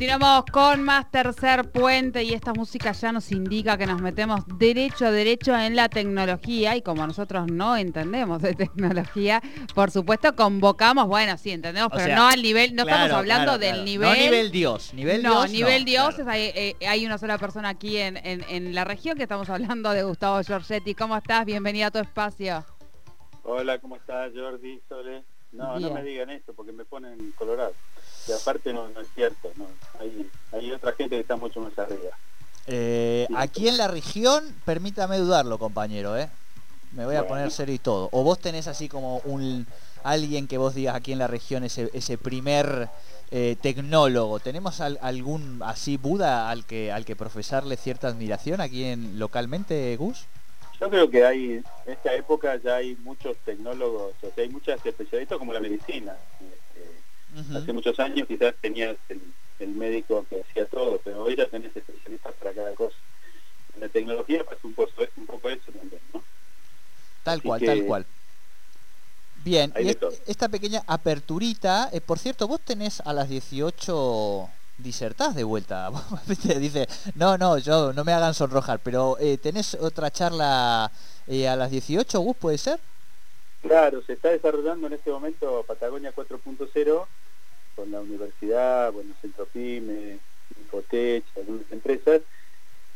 Continuamos con más tercer puente y esta música ya nos indica que nos metemos derecho a derecho en la tecnología y como nosotros no entendemos de tecnología, por supuesto convocamos, bueno, sí entendemos, pero no al nivel, no estamos hablando del nivel... No nivel Dios, nivel no, Dios. Nivel Dios, hay, eh, hay, una sola persona aquí en, en, la región que estamos hablando de Gustavo Giorgetti. ¿Cómo estás? Bienvenida a tu espacio. Hola, ¿cómo estás Jordi, Sole? No, no me digan esto porque me ponen colorado. Aparte no, es cierto, no. Hay, otra gente que está mucho más arriba. Eh, aquí en la región, permítame dudarlo, compañero, ¿eh? Me voy a poner serio y todo. O vos tenés así como un alguien que vos digas aquí en la región ese, ese primer eh, tecnólogo. ¿Tenemos algún así Buda al que al que profesarle cierta admiración aquí en localmente, Gus? Yo creo que hay, en esta época ya hay muchos tecnólogos, o sea, hay muchas especialistas como la medicina. Este, hace muchos años quizás tenías el, médico que hacía todo, pero hoy ya tenés especialistas para cada cosa. En la tecnología pasa un poco, un poco eso también, ¿no? Tal cual, tal cual. Bien, y esta pequeña aperturita, eh, por cierto, vos tenés a las 18 disertás de vuelta. Dice, no, no, yo no me hagan sonrojar, pero eh, ¿tenés otra charla eh, a las 18, Gus, puede ser? Claro, se está desarrollando en este momento Patagonia 4.0 con la universidad, bueno, Centro Pyme, Infotech, algunas empresas,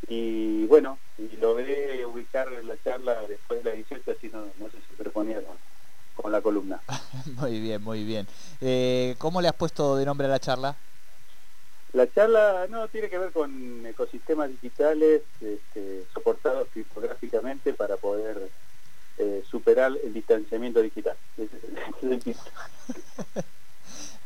y bueno, y logré ubicar la charla después de la 18, así no, no se superponía con, la columna. muy bien, muy bien. Eh, ¿Cómo le has puesto de nombre a la charla? La charla no tiene que ver con ecosistemas digitales este, soportados criptográficamente para poder eh, superar el distanciamiento digital.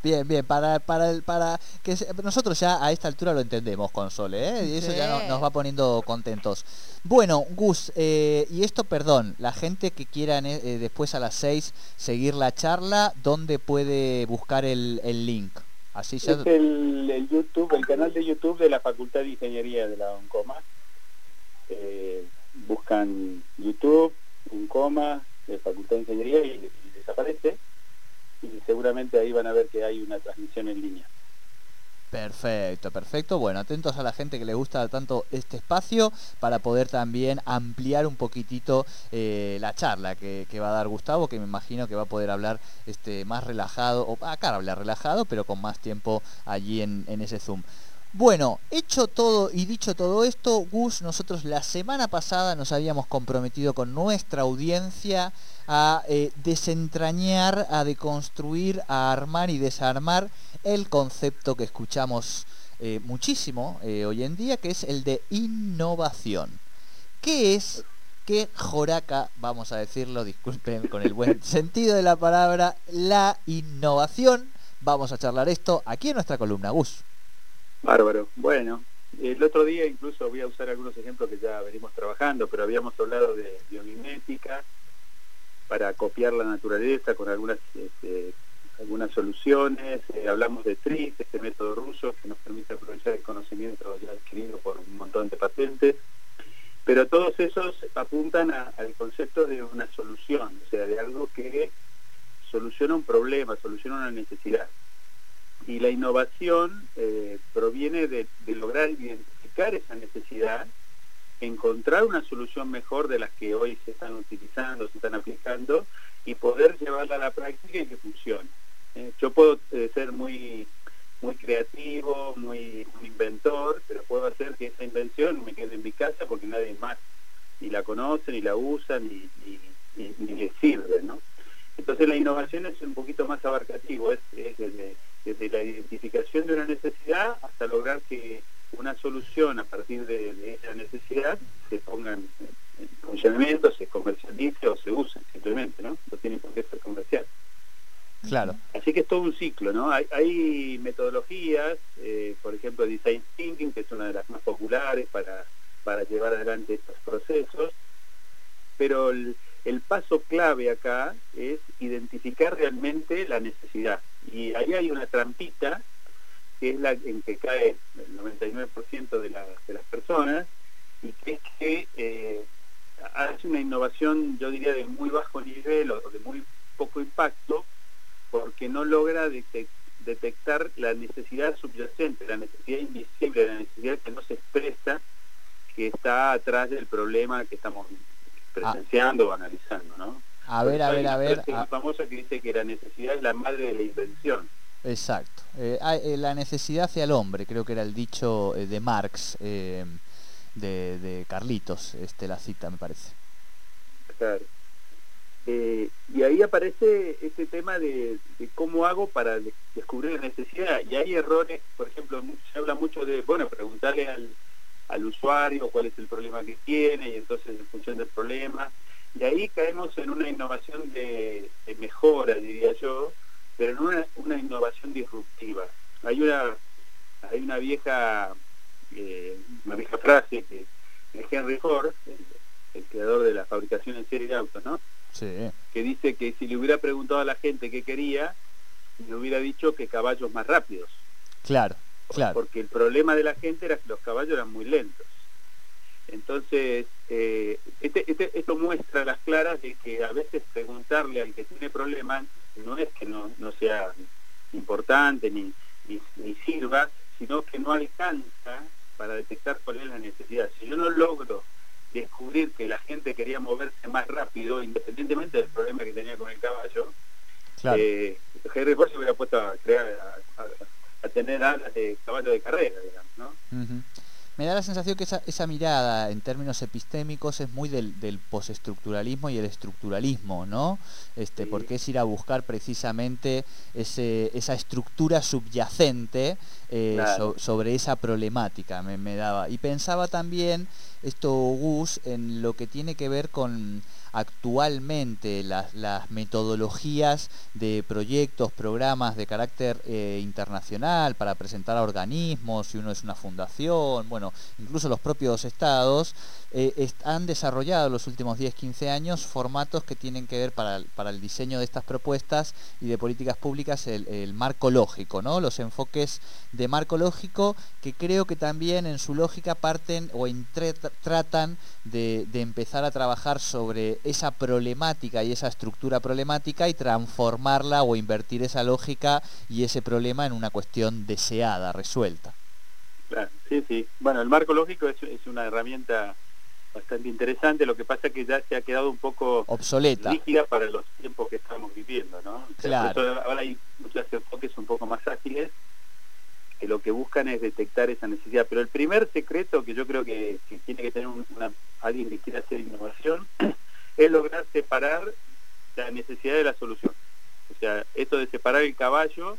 Bien, bien, para, para, para que nosotros ya a esta altura lo entendemos con Sole, ¿eh? y eso ya nos va poniendo contentos. Bueno, Gus, eh, y esto, perdón, la gente que quiera después a las 6 seguir la charla, ¿dónde puede buscar el, el link? Así Es el, YouTube, el canal de YouTube de la Facultad de Ingeniería de la UNCOMA. Eh, buscan YouTube, UNCOMA, de Facultad de Ingeniería y, y desaparece. Y seguramente ahí van a ver que hay una transmisión en línea. Perfecto, perfecto. Bueno, atentos a la gente que le gusta tanto este espacio para poder también ampliar un poquitito eh, la charla que, va a dar Gustavo, que me imagino que va a poder hablar este, más relajado, o acá habla relajado, pero con más tiempo allí en, ese Zoom. Bueno, hecho todo y dicho todo esto, Gus, nosotros la semana pasada nos habíamos comprometido con nuestra audiencia a eh, desentrañar, a deconstruir, a armar y desarmar el concepto que escuchamos eh, muchísimo eh, hoy en día, que es el de innovación. ¿Qué es que Joraca, vamos a decirlo, disculpen con el buen sentido de la palabra, la innovación? Vamos a charlar esto aquí en nuestra columna, Gus. Bárbaro. Bueno, el otro día incluso voy a usar algunos ejemplos que ya venimos trabajando, pero habíamos hablado de biomimética para copiar la naturaleza con algunas este, algunas soluciones, eh, hablamos de TRIS, este método ruso que nos permite aprovechar el conocimiento ya adquirido por un montón de patentes, pero todos esos apuntan al concepto de una solución, o sea, de algo que soluciona un problema, soluciona una necesidad. Y la innovación eh, proviene de, de lograr identificar esa necesidad, encontrar una solución mejor de las que hoy se están utilizando, se están aplicando, y poder llevarla a la práctica y que funcione. Eh, yo puedo eh, ser muy muy creativo, muy inventor, pero puedo hacer que esa invención me quede en mi casa porque nadie más ni la conoce, ni la usa, ni, ni, le sirve, ¿no? Entonces la innovación es un poquito más abarcativo, es, desde, la identificación de una necesidad hasta lograr que una solución a partir de, esa necesidad se ponga en, funcionamiento, se comercialice o se use simplemente, ¿no? No tiene por qué ser comercial. Claro. Así que es todo un ciclo, ¿no? Hay, metodologías, eh, por ejemplo, Design Thinking, que es una de las más populares para, para llevar adelante estos procesos, pero el, paso clave acá es identificar realmente la necesidad. Y ahí hay una trampita, que es la en que cae el 99% de, de las personas, y que es que eh, hace una innovación, yo diría, de muy bajo nivel o de muy poco impacto, porque no logra detectar la necesidad subyacente, la necesidad invisible, la necesidad que no se expresa, que está atrás del problema que estamos presenciando o analizando, ¿no? A ver, a ver, a ver. Una famosa que dice que la necesidad es la madre de la invención. Exacto. Eh, eh, la necesidad hacia el hombre, creo que era el dicho eh, de Marx, de, de, Carlitos, este, la cita, me parece. Claro. y ahí aparece este tema de, cómo hago para descubrir la necesidad. Y hay errores, por ejemplo, se habla mucho de, bueno, preguntarle al, al usuario cuál es el problema que tiene y entonces en función del problema y ahí caemos en una innovación de, mejora, diría yo, pero en una, innovación disruptiva. Hay una, hay una vieja, eh, una vieja frase que de Henry Ford, el, creador de la fabricación en serie de autos, ¿no? Que dice que si le hubiera preguntado a la gente qué quería, le hubiera dicho que caballos más rápidos. Claro, claro. Porque el problema de la gente era que los caballos eran muy lentos. Entonces, eh, este, este, esto muestra las claras de que a veces preguntarle al que tiene problemas no es que no, sea importante ni, ni, sirva, sino que no alcanza para detectar cuál es la necesidad. Si yo no logro descubrir que la gente quería moverse más rápido, independientemente del problema que tenía con el caballo, eh, Henry Ford se hubiera puesto a crear, a, tener alas de caballo de carrera, digamos, ¿no? Me da la sensación que esa, mirada en términos epistémicos es muy del, del postestructuralismo y el estructuralismo, ¿no? Este, Porque es ir a buscar precisamente ese, esa estructura subyacente eh, sobre esa problemática, me, me, daba. Y pensaba también, esto Gus, en lo que tiene que ver con actualmente las, metodologías de proyectos, programas de carácter eh, internacional para presentar a organismos, si uno es una fundación, bueno, incluso los propios estados, eh, han desarrollado en los últimos 10-15 años formatos que tienen que ver para, para, el diseño de estas propuestas y de políticas públicas el, marco lógico, ¿no? los enfoques de marco lógico que creo que también en su lógica parten o tratan de, empezar a trabajar sobre esa problemática y esa estructura problemática y transformarla o invertir esa lógica y ese problema en una cuestión deseada, resuelta. Sí, sí. Bueno, el marco lógico es una herramienta bastante interesante, lo que pasa es que ya se ha quedado un poco obsoleta rígida para los tiempos que estamos viviendo, ¿no? Claro. ahora hay muchos enfoques un poco más ágiles que lo que buscan es detectar esa necesidad. Pero el primer secreto que yo creo que, tiene que tener una, alguien que quiera hacer innovación es lograr separar la necesidad de la solución. O sea, esto de separar el caballo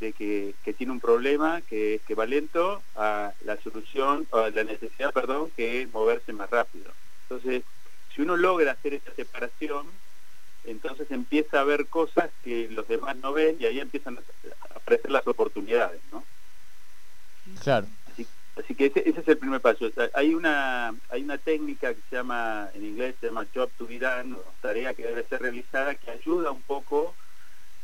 de que, tiene un problema que, es que va lento a la solución, o a la necesidad, perdón, que es moverse más rápido. Entonces, si uno logra hacer esa separación, entonces empieza a ver cosas que los demás no ven y ahí empiezan a aparecer las oportunidades, ¿no? Claro. Así, que ese, es el primer paso. hay una hay una técnica que se llama, en inglés se llama job to be done, o tarea que debe ser realizada, que ayuda un poco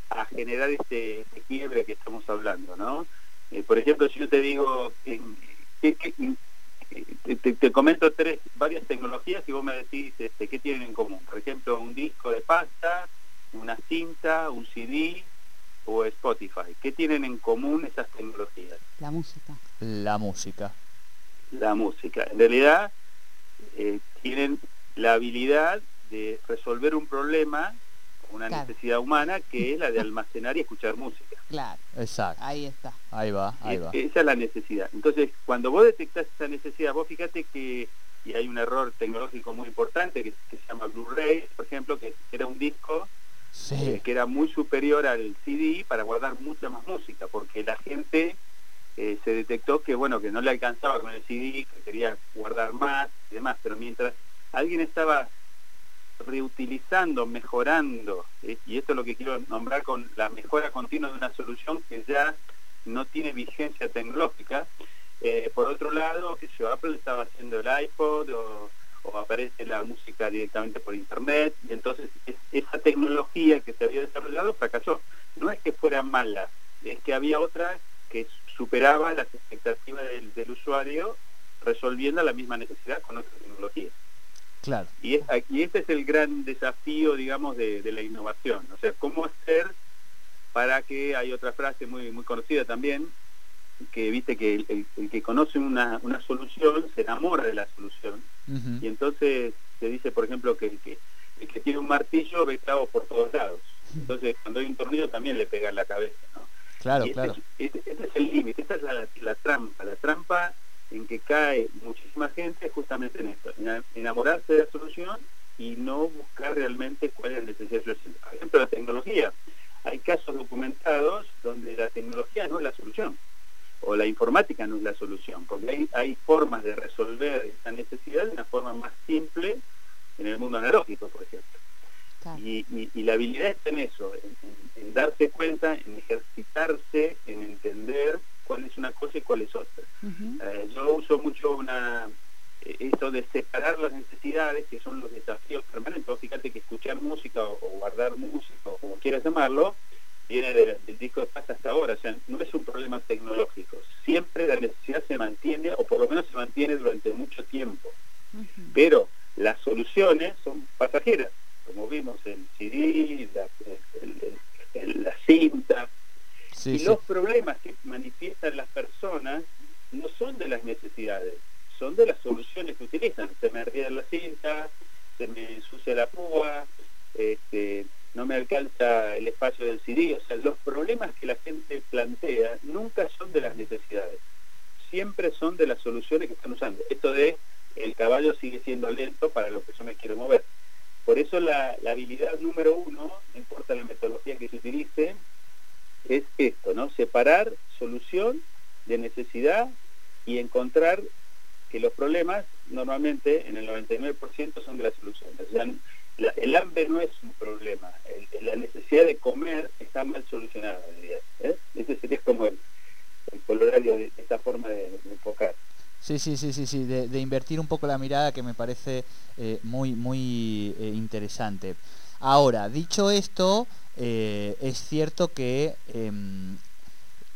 a generar este, este, quiebre que estamos hablando, ¿no? Eh, por ejemplo, si yo te digo, que, te, comento tres, varias tecnologías y vos me decís este, qué tienen en común. Por ejemplo, un disco de pasta, una cinta, un CD o Spotify. ¿Qué tienen en común esas tecnologías? La música. La música. La música. En realidad, eh, tienen la habilidad de resolver un problema una necesidad humana que es la de almacenar y escuchar música. Claro. Exacto. Ahí está. Ahí va, ahí va. Esa es la necesidad. Entonces, cuando vos detectás esa necesidad, vos fíjate que y hay un error tecnológico muy importante que, se llama Blu-ray, por ejemplo, que era un disco eh, que era muy superior al CD para guardar mucha más música, porque la gente eh, se detectó que bueno que no le alcanzaba con el CD, que quería guardar más y demás, pero mientras alguien estaba reutilizando, mejorando, ¿eh? y esto es lo que quiero nombrar con la mejora continua de una solución que ya no tiene vigencia tecnológica. Eh, por otro lado, que yo, Apple estaba haciendo el iPod o, aparece la música directamente por internet, y entonces esa tecnología que se había desarrollado fracasó. No es que fuera mala, es que había otra que superaba las expectativas del, del usuario resolviendo la misma necesidad con otra tecnología. Claro. Y, este es el gran desafío, digamos, de, la innovación. O sea, cómo hacer para que hay otra frase muy muy conocida también que viste que el, que conoce una, una, solución se enamora de la solución y entonces se dice por ejemplo que el que, el que tiene un martillo ve clavos por todos lados entonces cuando hay un tornillo también le pega en la cabeza ¿no? claro claro este, este, es el límite esta es la, la, trampa la trampa en que cae muchísima gente justamente en esto enamorarse de la solución y no buscar realmente cuál es la necesidad de la solución por ejemplo la tecnología hay casos documentados donde la tecnología no es la solución o la informática no es la solución, porque hay, hay formas de resolver esa necesidad de una forma más simple en el mundo analógico, por ejemplo. Y, la habilidad está en eso, en, darse cuenta, en ejercitarse, en entender cuál es una cosa y cuál es otra. De separar las necesidades, que son los desafíos permanentes. Fíjate que escuchar música o, guardar música, o como quieras llamarlo, viene del, disco de paz hasta ahora, o sea, no es un problema tecnológico, siempre la necesidad se mantiene, o por lo menos se mantiene durante mucho tiempo, pero las soluciones son pasajeras, como vimos el CD, la, cinta, y los problemas que manifiestan las personas no son de las necesidades, son de las soluciones que se me ríe la cinta, se me ensucia la púa, este, no me alcanza el espacio del CD. O sea, los problemas que la gente plantea nunca son de las necesidades, siempre son de las soluciones que están usando. Esto de el caballo sigue siendo lento para lo que yo me quiero mover. Por eso la, habilidad número uno, no importa la metodología que se utilice, es esto, ¿no? Separar solución de necesidad y encontrar que los problemas normalmente en el 99% son de las soluciones el hambre no es un problema, la necesidad de comer está mal solucionada, ¿eh? Ese sería como el, el de esta forma de, enfocar. Sí, sí, sí, sí, sí, de, invertir un poco la mirada que me parece eh, muy, muy eh, interesante. Ahora, dicho esto, es cierto que em,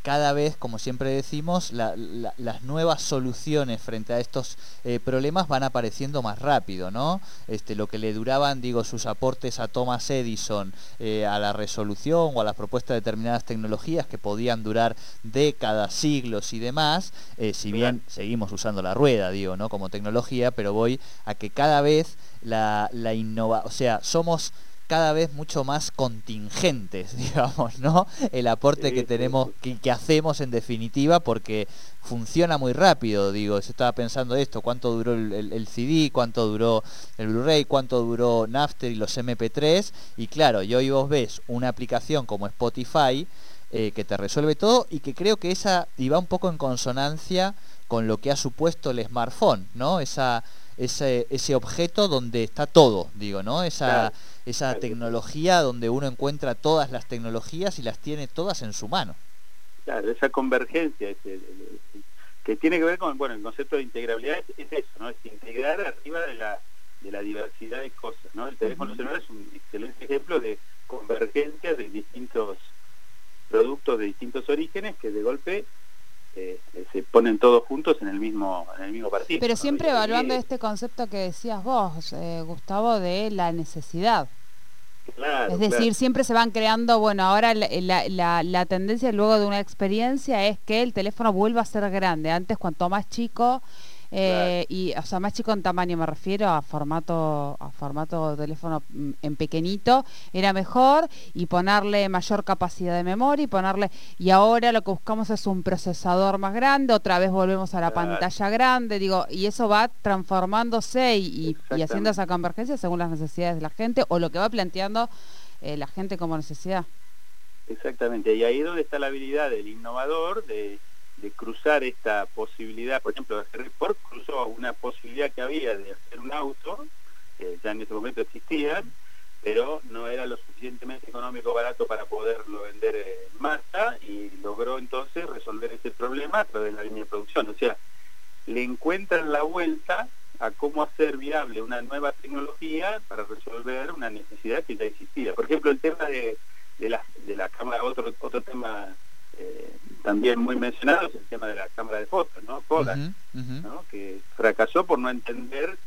cada vez, como siempre decimos, las nuevas soluciones frente a estos eh, problemas van apareciendo más rápido, ¿no? Este, lo que le duraban, digo, sus aportes a Thomas Edison eh, a la resolución o a las propuestas de determinadas tecnologías que podían durar décadas, siglos y demás, eh, si bien seguimos usando la rueda, digo, ¿no? Como tecnología, pero voy a que cada vez la, la innova, o sea, somos cada vez mucho más contingentes, digamos, ¿no? El aporte que tenemos, que, que, hacemos en definitiva, porque funciona muy rápido, digo, se estaba pensando esto, cuánto duró el, CD, cuánto duró el Blu-ray, cuánto duró Napster y los MP3, y claro, y hoy vos ves una aplicación como Spotify, eh, que te resuelve todo y que creo que esa iba un poco en consonancia con lo que ha supuesto el smartphone, ¿no? Esa, ese, ese objeto donde está todo, digo, ¿no? Esa, esa tecnología donde uno encuentra todas las tecnologías y las tiene todas en su mano. Claro, esa convergencia que tiene que ver con, bueno, el concepto de integrabilidad es, eso, ¿no? Es integrar arriba de la, de la diversidad de cosas, ¿no? El teléfono celular es un excelente ejemplo de convergencia de distintos productos de distintos orígenes que de golpe eh, se ponen todos juntos en el mismo en el mismo partido. Pero siempre evaluando este concepto que decías vos, eh, Gustavo, de la necesidad. Es decir, siempre se van creando, bueno, ahora la, la, la, tendencia luego de una experiencia es que el teléfono vuelva a ser grande. Antes, cuanto más chico, eh, y, o sea, más chico en tamaño me refiero a formato, a formato de teléfono mm, en pequeñito, era mejor y ponerle mayor capacidad de memoria y ponerle, y ahora lo que buscamos es un procesador más grande, otra vez volvemos a la pantalla grande, digo, y eso va transformándose y, haciendo esa convergencia según las necesidades de la gente o lo que va planteando eh, la gente como necesidad. Exactamente, y ahí es donde está la habilidad del innovador de de cruzar esta posibilidad, por ejemplo, Henry Ford cruzó una posibilidad que había de hacer un auto, que ya en ese momento existía, pero no era lo suficientemente económico barato para poderlo vender en masa y logró entonces resolver ese problema a través de la línea de producción. O sea, le encuentran la vuelta a cómo hacer viable una nueva tecnología para resolver una necesidad que ya existía. Por ejemplo, el tema de, de, la, de la cámara, otro, otro tema eh, también muy mencionado es el tema de la cámara de fotos, ¿no? Kodak, que fracasó por no entender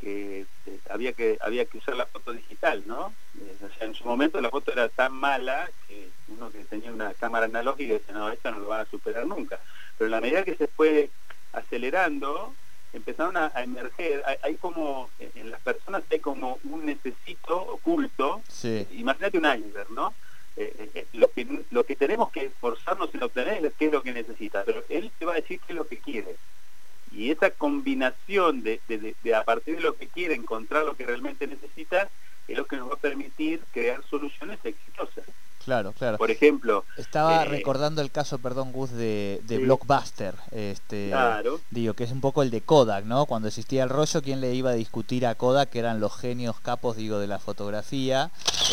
que eh, había que había que usar la foto digital, ¿no? Eh, o sea, en su momento la foto era tan mala que uno que tenía una cámara analógica decía, no, esta no lo va a superar nunca. Pero en la medida que se fue acelerando, empezaron a, emerger, hay, como, en las personas hay como un necesito oculto, imagínate un iceberg, ¿no? Eh, lo, que, lo que tenemos que esforzarnos en obtener es qué es lo que necesita, pero él te va a decir qué es lo que quiere. Y esa combinación de, de, a partir de lo que quiere encontrar lo que realmente necesita es lo que nos va a permitir crear soluciones exitosas. Claro, claro. Por ejemplo... Estaba eh, recordando el caso, perdón, Gus, de, Blockbuster. Este, claro. Digo, que es un poco el de Kodak, ¿no? Cuando existía el rollo, ¿quién le iba a discutir a Kodak? Que eran los genios capos, digo, de la fotografía.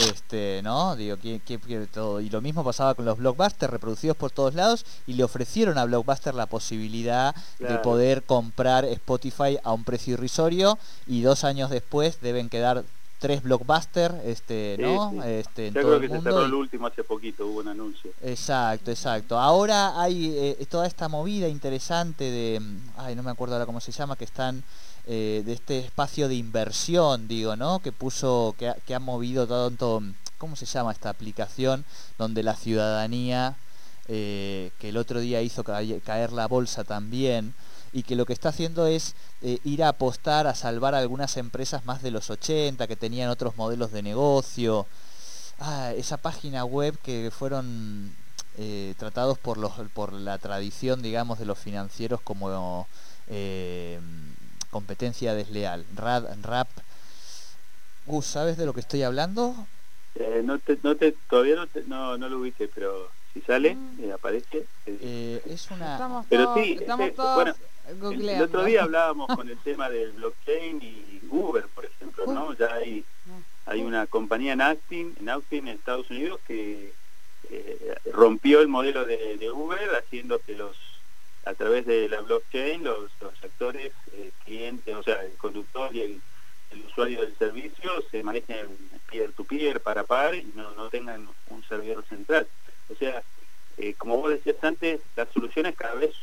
Este, ¿no? Digo, ¿quién, quiere todo? Y lo mismo pasaba con los Blockbuster, reproducidos por todos lados, y le ofrecieron a Blockbuster la posibilidad de poder comprar Spotify a un precio irrisorio, y dos años después deben quedar tres blockbusters, este, ¿no? Este, en Yo creo que se cerró el último hace poquito, hubo un anuncio. Exacto, exacto. Ahora hay eh, toda esta movida interesante de, ay, no me acuerdo ahora cómo se llama, que están eh, de este espacio de inversión, digo, ¿no? Que puso, que ha, que ha movido tanto, ¿cómo se llama esta aplicación? Donde la ciudadanía, eh, que el otro día hizo caer la bolsa también, y que lo que está haciendo es eh, ir a apostar a salvar algunas empresas más de los 80 que tenían otros modelos de negocio. Ah, esa página web que fueron eh, tratados por, los, por la tradición, digamos, de los financieros como eh, competencia desleal. Rad, rap. Gus, ¿sabes de lo que estoy hablando? no te, no te, todavía no, no, no lo ubiqué, pero si sale, mm. aparece. es una... pero sí, bueno, el, otro día hablábamos con el tema del blockchain y Uber, por ejemplo, ¿no? Ya hay, hay una compañía en Austin, en Austin, en Estados Unidos, que eh, rompió el modelo de, Uber, haciendo que los a través de la blockchain los, actores, eh, clientes, o sea, el conductor y el, usuario del servicio se manejen peer-to-peer, para par, y no, no tengan un servidor central. O sea, eh, como vos decías antes, las soluciones cada vez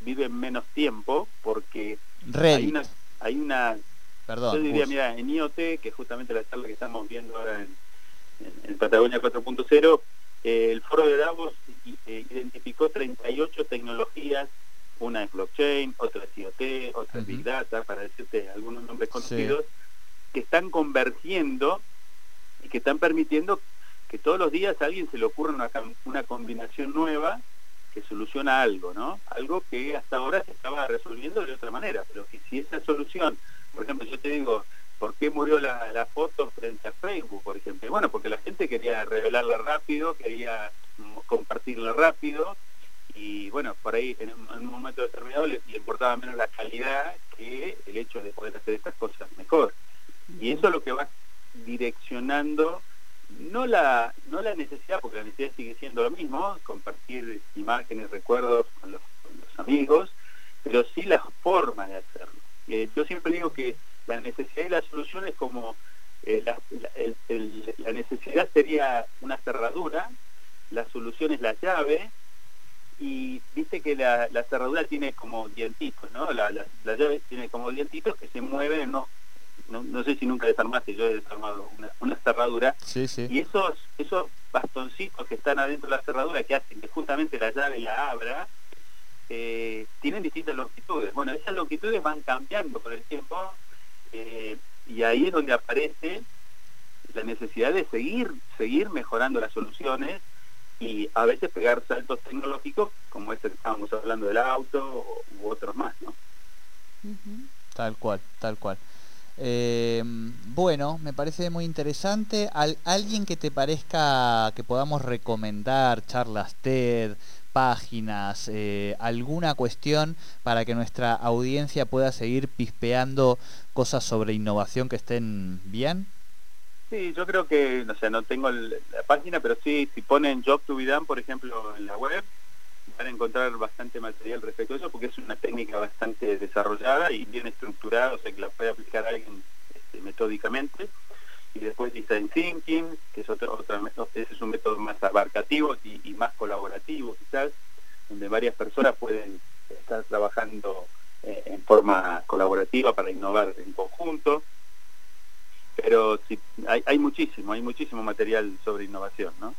viven menos tiempo porque hay una, hay una Perdón, yo diría, mira, en IoT, que es justamente la charla que estamos viendo ahora en, en, Patagonia 4.0, eh, el foro de Davos eh, identificó 38 tecnologías, una es blockchain, otra es IoT, otra es Big Data, para decirte algunos nombres conocidos, que están convergiendo y que están permitiendo que todos los días a alguien se le ocurra una, una combinación nueva que soluciona algo, ¿no? Algo que hasta ahora se estaba resolviendo de otra manera, pero que si esa solución, por ejemplo, yo te digo, ¿por qué murió la, foto frente a Facebook, por ejemplo? Bueno, porque la gente quería revelarla rápido, quería compartirla rápido, y bueno, por ahí en un, momento determinado le, le, importaba menos la calidad que el hecho de poder hacer estas cosas mejor. Y eso es lo que va direccionando no la, no la necesidad, porque la necesidad sigue siendo lo mismo, compartir imágenes, recuerdos con los, amigos, pero sí la forma de hacerlo. Eh, yo siempre digo que la necesidad y la solución es como eh, la, la, necesidad sería una cerradura, la solución es la llave, y viste que la, cerradura tiene como dientitos, ¿no? La, llave tiene como dientitos que se mueven en no, sé si nunca desarmaste, yo he desarmado una, cerradura, y esos, esos bastoncitos que están adentro de la cerradura que hacen que justamente la llave la abra, eh, tienen distintas longitudes. Bueno, esas longitudes van cambiando con el tiempo eh, y ahí es donde aparece la necesidad de seguir, seguir mejorando las soluciones y a veces pegar saltos tecnológicos como este que estábamos hablando del auto u otros más, ¿no? Tal cual, tal cual. Eh, bueno, me parece muy interesante. alguien que te parezca que podamos recomendar, charlas TED, páginas, eh, alguna cuestión para que nuestra audiencia pueda seguir pispeando cosas sobre innovación que estén bien? Sí, yo creo que, no sé, no tengo la página, pero sí, si ponen Job to be done, por ejemplo, en la web, van a encontrar bastante material respecto a eso porque es una técnica bastante desarrollada y bien estructurada, o sea que la puede aplicar alguien este, metódicamente. Y después Design Thinking, que es otro, otra ese es un método más abarcativo y, más colaborativo quizás, donde varias personas pueden estar trabajando eh, en forma colaborativa para innovar en conjunto. pero sí, hay, hay muchísimo, hay muchísimo material sobre innovación, ¿no?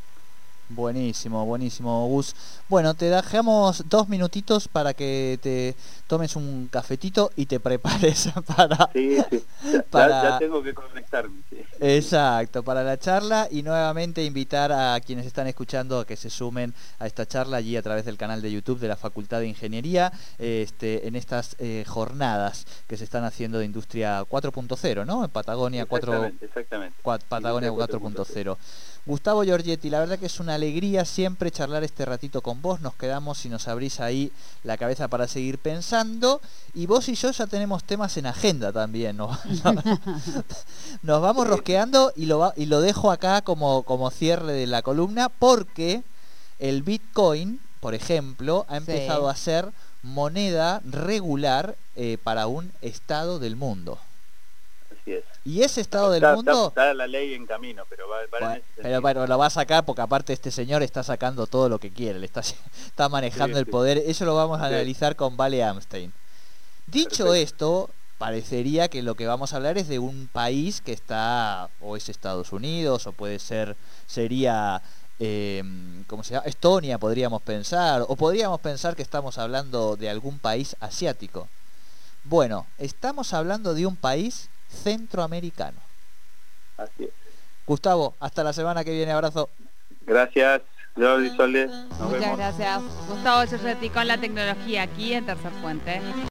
Buenísimo, buenísimo, Gus. Bueno, te dejamos dos minutitos para que te tomes un cafetito y te prepares para... Sí, sí. Ya, para- ya tengo que conectarme. sí. Exacto, para la charla y nuevamente invitar a quienes están escuchando a que se sumen a esta charla allí a través del canal de YouTube de la Facultad de Ingeniería este, en estas eh, jornadas que se están haciendo de Industria 4.0, ¿no? En Patagonia 4, Exactamente, Patagonia Industria 4.0. Gustavo Giorgetti, la verdad que es una alegría siempre charlar este ratito con vos. Nos quedamos y nos abrís ahí la cabeza para seguir pensando. Y vos y yo ya tenemos temas en agenda también. ¿no? Nos vamos rosqueando y lo, y lo dejo acá como, como cierre de la columna porque el Bitcoin, por ejemplo, ha Sí. empezado a ser moneda regular eh, para un estado del mundo. Y ese estado del está, mundo... está- está la ley en camino, pero va, va en Bueno, ese pero bueno, lo va a sacar porque aparte este señor está sacando todo lo que quiere, le está, está manejando Sí, el sí. poder. Eso lo vamos a Sí. analizar con Vale Amstein. Dicho Perfecto. esto, parecería que lo que vamos a hablar es de un país que está, o es Estados Unidos, o puede ser, sería, eh, ¿cómo se llama? Estonia, podríamos pensar, o podríamos pensar que estamos hablando de algún país asiático. Bueno, estamos hablando de un país centroamericano. Así es. Gustavo, hasta la semana que viene, abrazo. Gracias, Jordi. Nos Muchas vemos. gracias. Gustavo Giorgetti con la tecnología aquí en Tercer Puente.